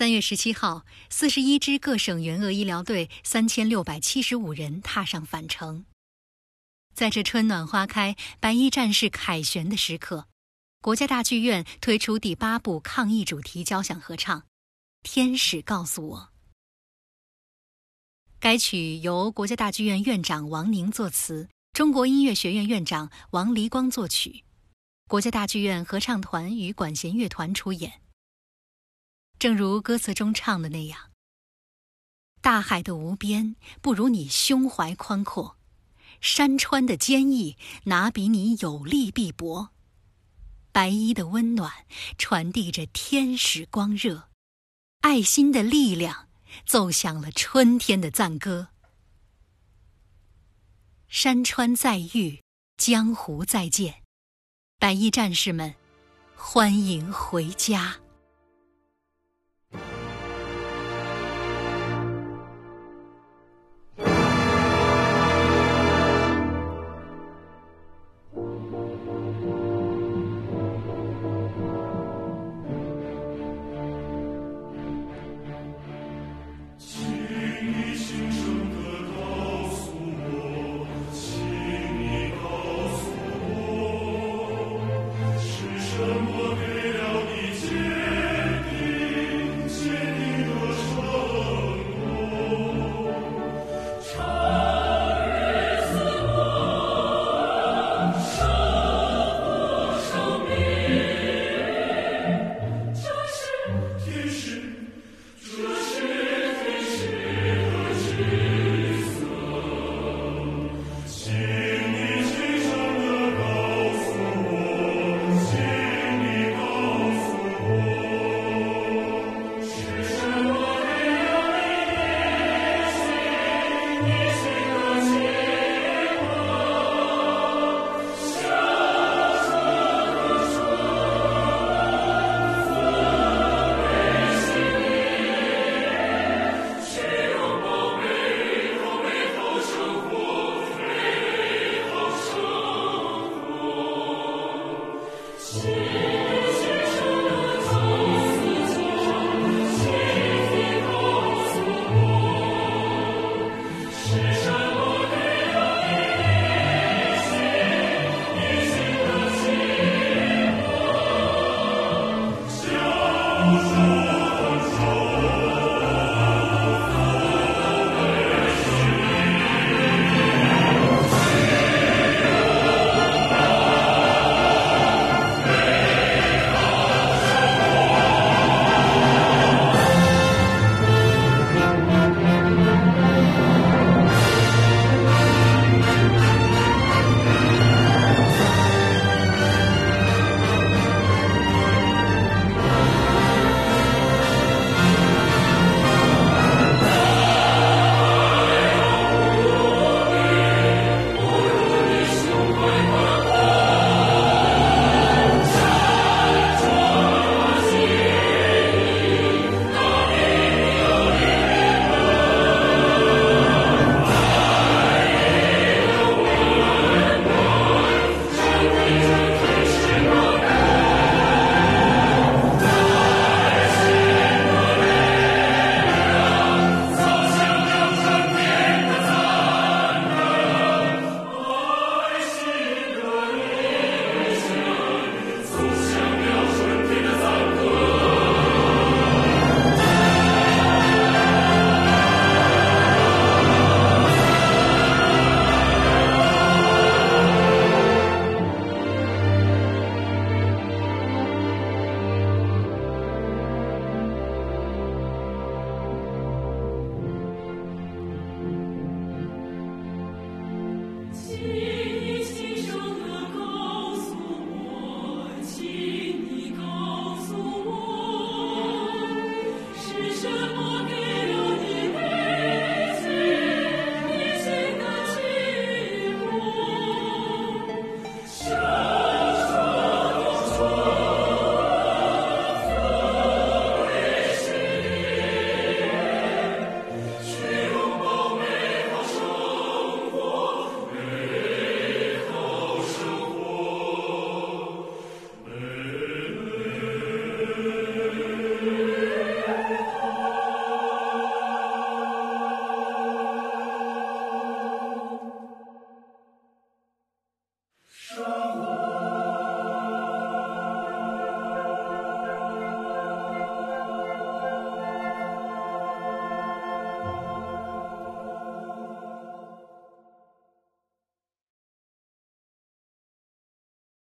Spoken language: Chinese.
三月十七号，四十一支各省援鄂医疗队三千六百七十五人踏上返程。在这春暖花开、白衣战士凯旋的时刻，国家大剧院推出第八部抗疫主题交响合唱《天使告诉我》。该曲由国家大剧院院长王宁作词，中国音乐学院院长王黎光作曲，国家大剧院合唱团与管弦乐团出演。正如歌词中唱的那样：“大海的无边不如你胸怀宽阔，山川的坚毅哪比你有力碧薄？白衣的温暖传递着天使光热，爱心的力量奏响了春天的赞歌。山川再遇，江湖再见，白衣战士们，欢迎回家。” Awesome.